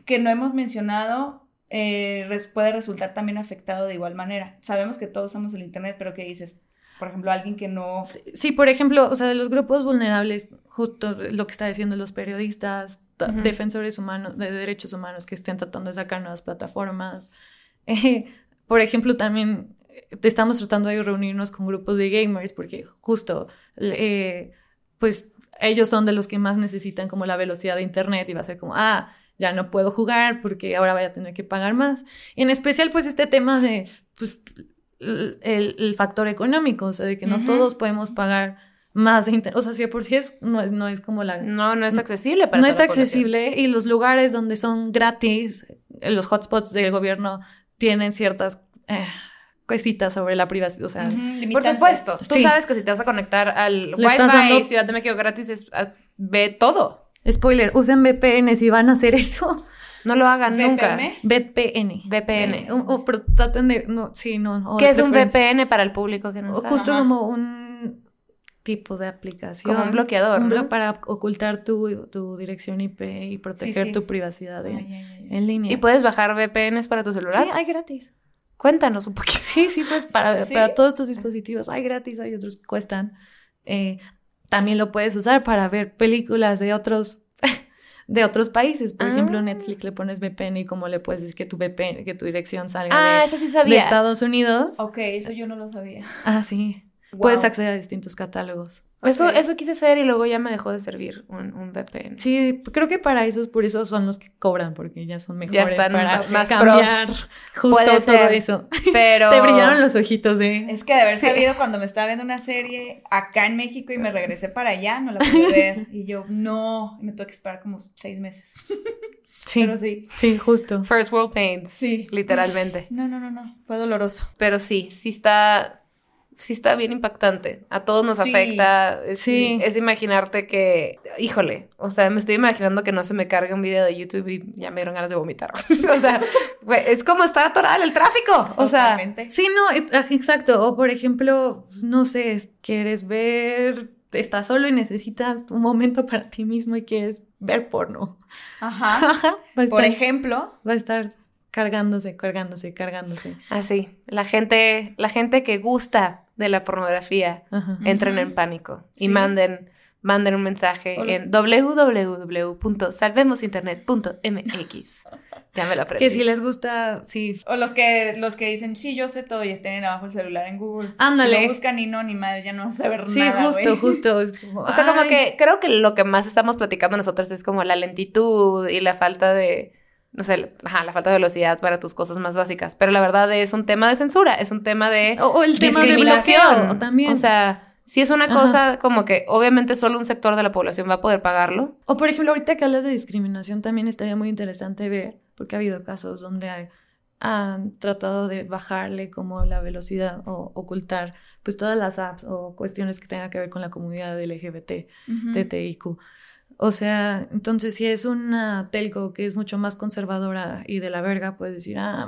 que no hemos mencionado eh, res- puede resultar también afectado de igual manera? Sabemos que todos usamos el Internet, pero ¿qué dices? Por ejemplo, alguien que no... Sí, sí, por ejemplo, o sea, de los grupos vulnerables, justo lo que está diciendo los periodistas, defensores humanos, de derechos humanos que estén tratando de sacar nuevas plataformas. Eh, por ejemplo, también eh, estamos tratando de reunirnos con grupos de gamers porque justo, eh, pues ellos son de los que más necesitan como la velocidad de internet y va a ser como, ah, ya no puedo jugar porque ahora voy a tener que pagar más. En especial, pues este tema de, pues, el, factor económico, o sea, de que no todos podemos pagar más de internet. O sea, si por sí es, no es, no es como la... No, no es accesible para no toda es población. accesible y los lugares donde son gratis, eh, los hotspots del gobierno tienen ciertas eh, cositas sobre la privacidad. O sea, Por supuesto, tú Sí. sabes que si te vas a conectar al Le Wi-Fi dando- Ciudad de México gratis, es, ah, ve todo. spoiler, usen VPN si van a hacer eso. No lo hagan nunca. VPN. VPN. VPN. Eh, o, o pero traten de, no, sí, no. o ¿Qué es un VPN para el público que no O sabe? justo Ajá. como un tipo de aplicación. Como un bloqueador, Un ¿no? blo- para ocultar tu, tu dirección IP y proteger sí. tu privacidad Ah, en, línea. ¿Y puedes bajar VPNs para tu celular? Sí, hay gratis. Cuéntanos un poquito. Sí, sí, pues para, ¿Sí? para todos tus dispositivos hay gratis, hay otros que cuestan. Eh, también lo puedes usar para ver películas de otros de otros países. Por Ah. ejemplo, Netflix le pones VPN y como le puedes decir que tu VPN, que tu dirección salga Ah, de, eso sí de sabía. Estados Unidos. Ok, eso yo no lo sabía. Ah, sí. Wow. Puedes acceder a distintos catálogos. Eso, Ok. eso quise hacer y luego ya me dejó de servir un, un VPN. Sí, creo que para esos, por eso son los que cobran, porque ya son mejores Ya están para más cambiar pros. justo Puede todo ser. eso. Pero. Te brillaron los ojitos de... Es que de haber Sí. sabido cuando me estaba viendo una serie acá en México y me regresé para allá, no la pude ver. Y yo, no, me tuve que esperar como seis meses. Sí, Pero sí. sí, justo. First World Pains. Sí. Literalmente. No, no, no, no. Fue doloroso. Pero sí, sí está. Sí está bien impactante. A todos nos Sí. afecta. Es, Sí. es imaginarte que. Híjole. O sea, me estoy imaginando que no se me cargue un video de YouTube y ya me dieron ganas de vomitar. o sea, es como estar atorada en el tráfico. O sea. Sí, no, ah, exacto. O por ejemplo, pues, no sé, es- quieres ver, estás solo y necesitas un momento para ti mismo y quieres ver porno. Ajá. Por ejemplo, va a estar cargándose, cargándose, cargándose. Así. La gente, la gente que gusta de la pornografía Ajá. entren en pánico y Sí. manden, manden un mensaje los- en www.salvemosinternet.mx. Ya me lo aprendí. Que si les gusta, sí. o los que, los que dicen, sí, yo sé todo y tienen abajo el celular en Google. Ándale. Si lo buscan y no, ni madre, ya no vas a saber Sí, nada. justo, güey. justo. como, O sea, como ay, que creo que lo que más estamos platicando nosotros es como la lentitud y la falta de, no sé, ajá, la falta de velocidad para tus cosas más básicas. Pero la verdad es un tema de censura, es un tema de O, o el tema de bloqueo también. O sea, si es una Ajá. cosa como que obviamente solo un sector de la población va a poder pagarlo. O por ejemplo, ahorita que hablas de discriminación, también estaría muy interesante ver, porque ha habido casos donde hay- han tratado de bajarle como la velocidad o ocultar pues todas las apps o cuestiones que tengan que ver con la comunidad LGBT. TTIQ. O sea, entonces si es una telco que es mucho más conservadora y de la verga, puedes decir, ah,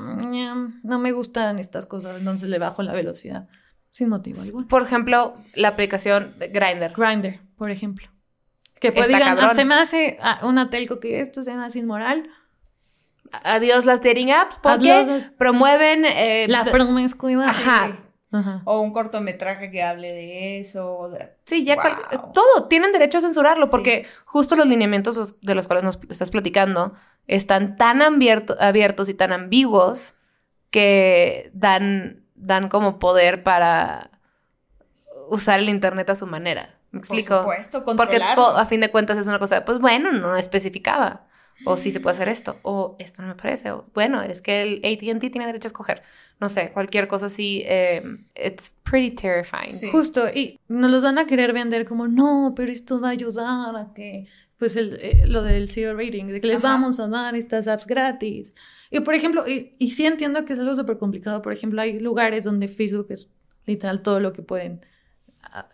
no me gustan estas cosas, entonces le bajo la velocidad. Sin motivo alguno. Por ejemplo, la aplicación de Grindr. Grinder, por ejemplo. Que pues digan. "Ah, se me hace ah, una telco que esto se me hace inmoral. Adiós las dating apps porque Adiós promueven eh, La promiscuidad. Ajá. Ajá. O un cortometraje que hable de eso. o Sí, ya Wow. todo, tienen derecho a censurarlo Sí. porque justo los lineamientos de los cuales nos estás platicando están tan abierto- abiertos y tan ambiguos que dan, dan como poder para usar el internet a su manera. ¿Me explico? Por supuesto, Porque po- a fin de cuentas es una cosa, pues bueno, no especificaba. O sí se puede hacer esto, o esto no me parece, o bueno, es que el ATT tiene derecho a escoger. No sé, cualquier cosa así, eh, it's pretty terrifying. Sí. Justo, y nos los van a querer vender como, no, pero esto va a ayudar a que, pues el, eh, lo del zero rating, de que les Ajá. vamos a dar estas apps gratis. Y por ejemplo, y, y sí entiendo que es algo súper complicado, por ejemplo, hay lugares donde Facebook es literal todo lo que pueden, a,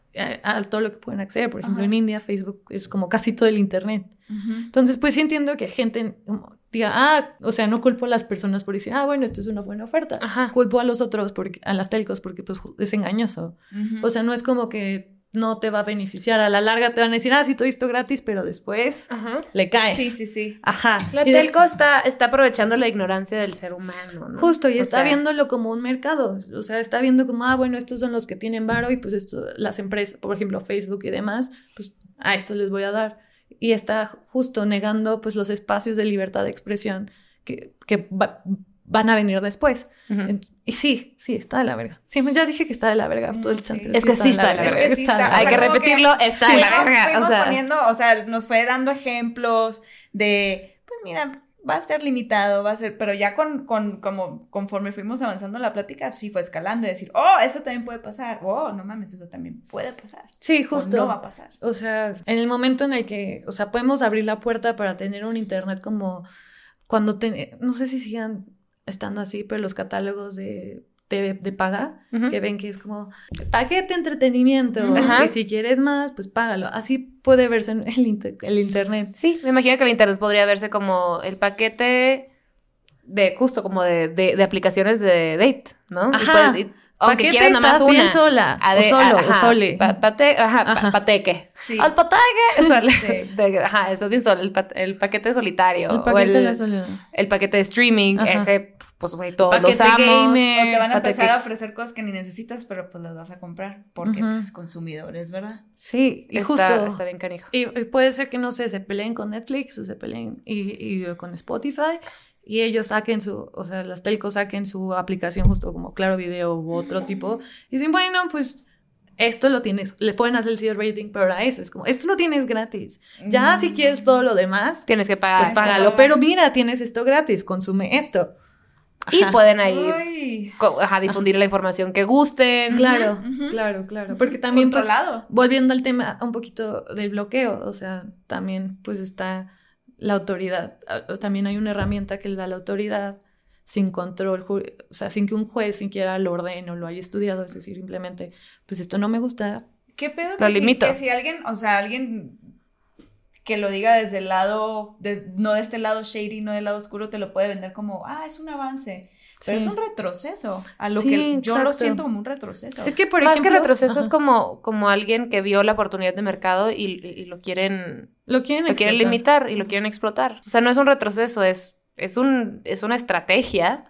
a- a todo lo que pueden acceder. Por ejemplo, Ajá. en India Facebook es como casi todo el Internet. Entonces, pues sí entiendo que gente como, diga, ah, o sea, no culpo a las personas por decir, ah, bueno, esto es una buena oferta. Ajá. Culpo a los otros, porque, a las telcos, porque pues es engañoso. O sea, no es como que no te va a beneficiar. A la larga te van a decir, ah, sí, todo esto gratis, pero después Ajá. le caes. sí, sí, sí. Ajá. La Y telco está, está aprovechando la ignorancia del ser humano, ¿no? Justo, y O está sea, viéndolo como un mercado. O sea, está viendo como, ah, bueno, estos son los que tienen varo y pues esto, las empresas, por ejemplo, Facebook y demás, pues a esto les voy a dar. Y está justo negando pues los espacios de libertad de expresión que, que va- van a venir después. Ent- Y sí, sí, está de la verga. Sí, ya dije que está de la verga todo el Mm, pero Es que sí está de la verga. Hay que repetirlo, está de la fuimos- verga, o sea. poniendo, o sea, nos fue dando ejemplos de, pues mira, va a ser limitado, va a ser, pero ya con, con, como, conforme fuimos avanzando la plática, sí fue escalando y decir, oh, eso también puede pasar, oh, no mames, eso también puede pasar. Sí, O justo. no va a pasar. O sea, en el momento en el que, o sea, podemos abrir la puerta para tener un internet como cuando, te, no sé si sigan estando así, pero los catálogos de, de, de paga, que ven que es como paquete entretenimiento, y si quieres más, pues págalo. Así puede verse en el, inter- el internet. Sí, me imagino que el internet podría verse como el paquete de justo como de, de, de aplicaciones de date, ¿no? Y Ajá. puedes- y- aunque Paquete quieras nomás estás bien una. sola, o solo, ajá, o sole. pa- pate- ajá, pa- Ajá. pateque. Sí. Al pateque. sole. Sí. De- ajá, estás bien solo. El, pa- el paquete solitario. el o paquete de el, soledad. el paquete de streaming. Ajá. Ese, pues, güey, todos paquete los amos. gamer. O te van a Pateque. empezar a ofrecer cosas que ni necesitas, pero pues las vas a comprar, porque Ujú. pues consumidores, ¿verdad? Sí, y Está, justo. está bien canijo. Y, y puede ser que, no sé, se peleen con Netflix o se peleen y, y con Spotify y ellos saquen su, o sea, las telcos saquen su aplicación justo como Claro Video u otro tipo y dicen, bueno, pues esto lo tienes, le pueden hacer el rating, pero a eso es como, esto lo tienes gratis. Ya Mm. si quieres todo lo demás, Tienes que pagar. pues págalo, pero mira, tienes esto gratis, consume esto. Y Ajá. pueden ahí ajá, difundir la información que gusten. Claro, claro, claro, porque también pues volviendo al tema un poquito del bloqueo, o sea, también pues está la autoridad, también hay una herramienta que le da la autoridad sin control, o sea, sin que un juez siquiera lo ordene o lo haya estudiado, es decir, simplemente, pues esto no me gusta. ¿Qué pedo? Lo que si- limito. que si alguien, o sea, alguien que lo diga desde el lado, de- no de este lado shady, no del lado oscuro, te lo puede vender como, ah, es un avance. Pero Sí. es un retroceso. A lo Sí, que yo lo exacto. siento como un retroceso. Es que por Más ejemplo, que retroceso es como, como alguien que vio la oportunidad de mercado y, y lo quieren, lo quieren, lo quieren limitar y lo quieren explotar. O sea, no es un retroceso, es, es, un, es una estrategia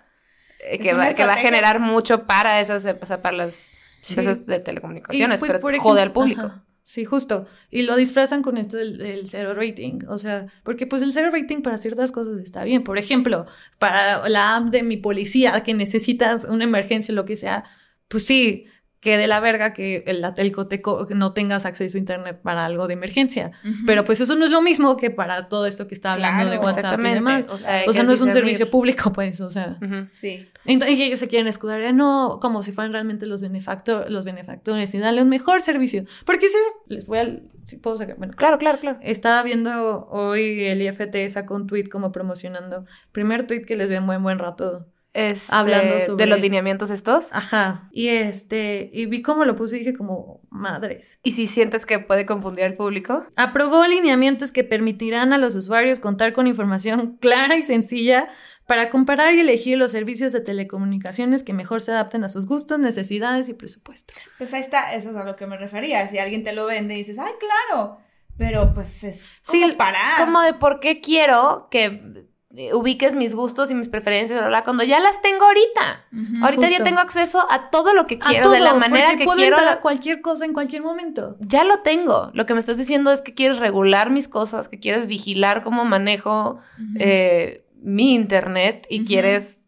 eh, Es que, una va, que va a generar mucho para esas, o sea, para las Sí. empresas de Y, telecomunicaciones, pues, pero por jode al público. ajá, Sí, justo. Y lo disfrazan con esto del, del cero rating. O sea, porque pues el cero rating para ciertas cosas está bien. Por ejemplo, para la app de mi policía que necesitas una emergencia o lo que sea, pues sí, que de la verga que la telco te no tengas acceso a internet para algo de emergencia. Pero pues eso no es lo mismo que para todo esto que está hablando Claro, de WhatsApp y demás. O sea, O no es un servicio público, pues, o sea. Ujú. Sí. Entonces, y ellos se quieren escudar, ya no, como si fueran realmente los, benefactor, los benefactores y darle un mejor servicio. Porque si les voy a, si puedo sacar, bueno, Claro, claro, claro. estaba viendo hoy el IFT sacó un tweet como promocionando, primer tweet que les veo en buen buen rato. Este, Hablando sobre- de los lineamientos estos. Ajá. Y este, y vi cómo lo puse y dije como, madres. Y si sientes que puede confundir al público, Aprobó lineamientos que permitirán a los usuarios contar con información clara y sencilla para comparar y elegir los servicios de telecomunicaciones que mejor se adapten a sus gustos, necesidades y presupuesto. Pues ahí está, eso es a lo que me refería. Si alguien te lo vende y dices, ay, claro. Pero pues es como Sí, parar. como de por qué quiero que ubiques mis gustos y mis preferencias, bla, bla, cuando ya las tengo ahorita. Ahorita justo. ya tengo acceso a todo lo que quiero de la todo, manera que puedo quiero. entrar a cualquier cosa en cualquier momento. Ya lo tengo. Lo que me estás diciendo es que quieres regular mis cosas, que quieres vigilar cómo manejo eh, mi internet y quieres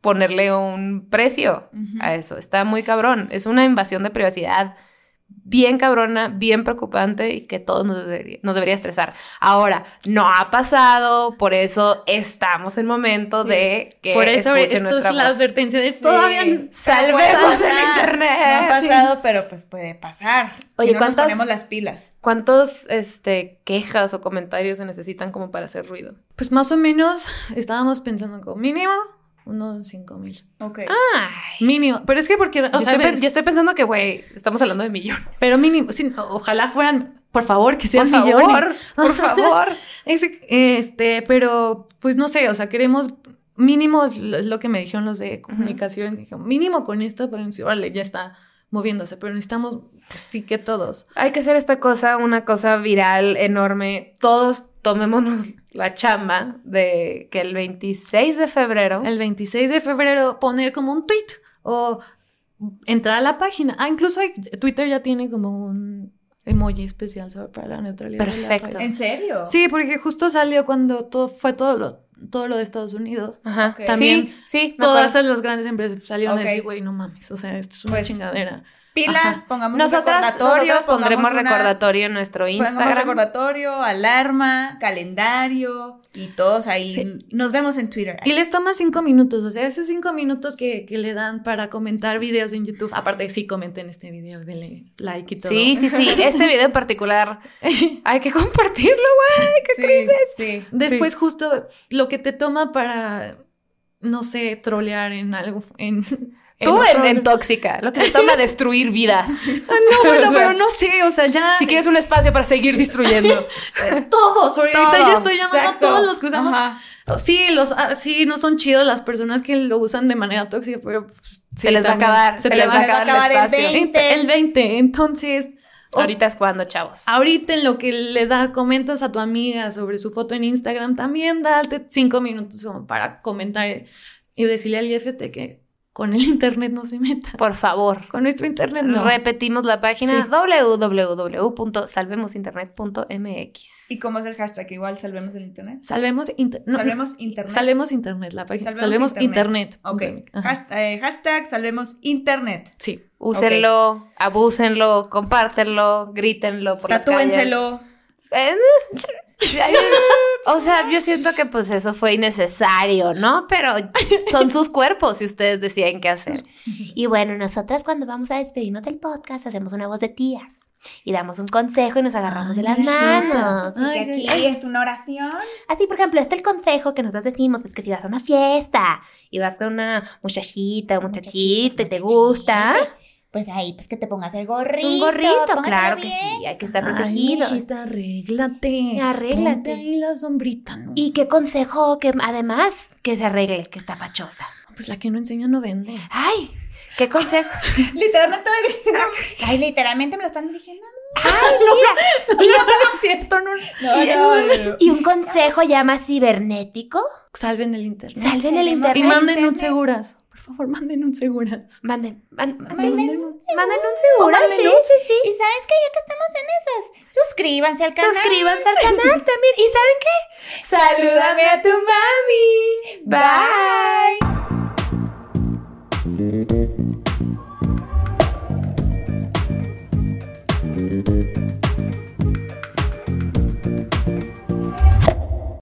ponerle un precio a eso. Está muy cabrón. Es una invasión de privacidad bien cabrona, bien preocupante y que todos nos debería, nos debería estresar. Ahora, no ha pasado, por eso estamos en momento de que Por eso esto es la advertencia de Sí. todavía Salvemos el internet. No ha pasado, pero pues puede pasar. Oye, si no nos ¿cuántas- ponemos las pilas. ¿Cuántos este, quejas o comentarios se necesitan como para hacer ruido? Pues más o menos estábamos pensando como mínimo unos 5 mil. Ok. Ay. Mínimo. Pero es que porque, o yo, sea, estoy, yo pensando que, güey, estamos hablando de millones. pero mínimo, sí, ojalá fueran, por favor, que sean por millones. favor, por favor. Este, pero pues no sé, o sea, queremos mínimo, es lo que me dijeron los de comunicación, dijeron, mínimo con esto, pero órale, ya está moviéndose, pero necesitamos, pues sí que todos. Hay que hacer esta cosa, una cosa viral enorme. Todos tomémonos la chamba de que el 26 de febrero. El 26 de febrero poner como un tweet o entrar a la página. Ah, incluso hay- Twitter ya tiene como un emoji especial sobre- para la neutralidad. la Perfecto. ¿En serio? Sí, porque justo salió cuando todo fue todo lo, todo lo de Estados Unidos. Ajá. Ok. También sí, sí, Todas acuerdo. las grandes empresas salieron a decir, güey, no mames, o sea, esto es una Pues, chingadera. Pilas, Ajá. pongamos Nosotras, un recordatorio. nosotras pondremos una- recordatorio en nuestro Pongamos Instagram. recordatorio, alarma, calendario y todos ahí. Sí. Nos vemos en Twitter. Y les toma cinco minutos, o sea, esos cinco minutos que, que le dan para comentar videos en YouTube. Aparte, sí comenten este video, denle like y todo. Sí, sí, sí. Este video en particular hay que compartirlo, güey. ¿Qué sí, Sí. Después, justo lo que te toma para, no sé, trolear en algo. En, Tú en, tóxica, lo que te toma destruir vidas. Ah, no, bueno, O sea, pero no sé, o sea, ya. Si quieres un espacio para seguir destruyendo. todos, ahorita Todo, ya estoy llamando Exacto. a todos los que usamos. Ajá. Sí, los, ah, sí, no son chidos las personas que lo usan de manera tóxica, pero pues, Se sí, les va a acabar, se les va a acabar el acabar el espacio. 20. El 20, entonces, o- Ahorita es cuando, chavos. ahorita en lo que le da, comentas a tu amiga sobre su foto en Instagram, también date cinco minutos como para comentar y decirle al IFT que con el internet no se meta. Por favor. Con nuestro internet no. Repetimos la página Sí. www.salvemosinternet.mx. ¿Y cómo es el hashtag? Igual salvemos el internet. Salvemos, inter- no, Salvemos internet. Salvemos internet, la página. Salvemos, internet. Ok. Eh, hashtag salvemos internet. Sí. Úsenlo, abúsenlo, compártenlo, grítenlo por las calles. Tatúenselo. Eh, O sea, yo siento que pues eso fue innecesario, ¿no? Pero son sus cuerpos y ustedes deciden qué hacer. Y bueno, nosotras cuando vamos a despedirnos del podcast hacemos una voz de tías y damos un consejo y nos agarramos de las manos. Ay, aquí ay, es una oración. Así, por ejemplo, este el consejo que nosotros decimos es que si vas a una fiesta y vas con una muchachita o muchachito y te gusta, pues ahí pues que te pongas el gorrito. un gorrito, claro que sí, hay que estar Ay, protegidos. mijita, arréglate. Arréglate. Ponte ahí la sombrita, ¿no? Y qué consejo que además que se arregle, que está pachosa. Pues la que no enseña no vende. Ay, qué consejos. Literalmente. Ay, literalmente me lo están dirigiendo. es cierto, no. No, no, no. y un consejo ya más cibernético. Salven el internet. Salven el internet. Y manden un internet. seguras. Por favor, manden un seguras. Manden, man- manden, Manden un- manden un seguro. Pónganle Sí, sí, sí. Y sabes que ya que estamos en esas, suscríbanse al canal. Suscríbanse al canal también. ¿Y saben qué? Salúdame a tu mami. Bye.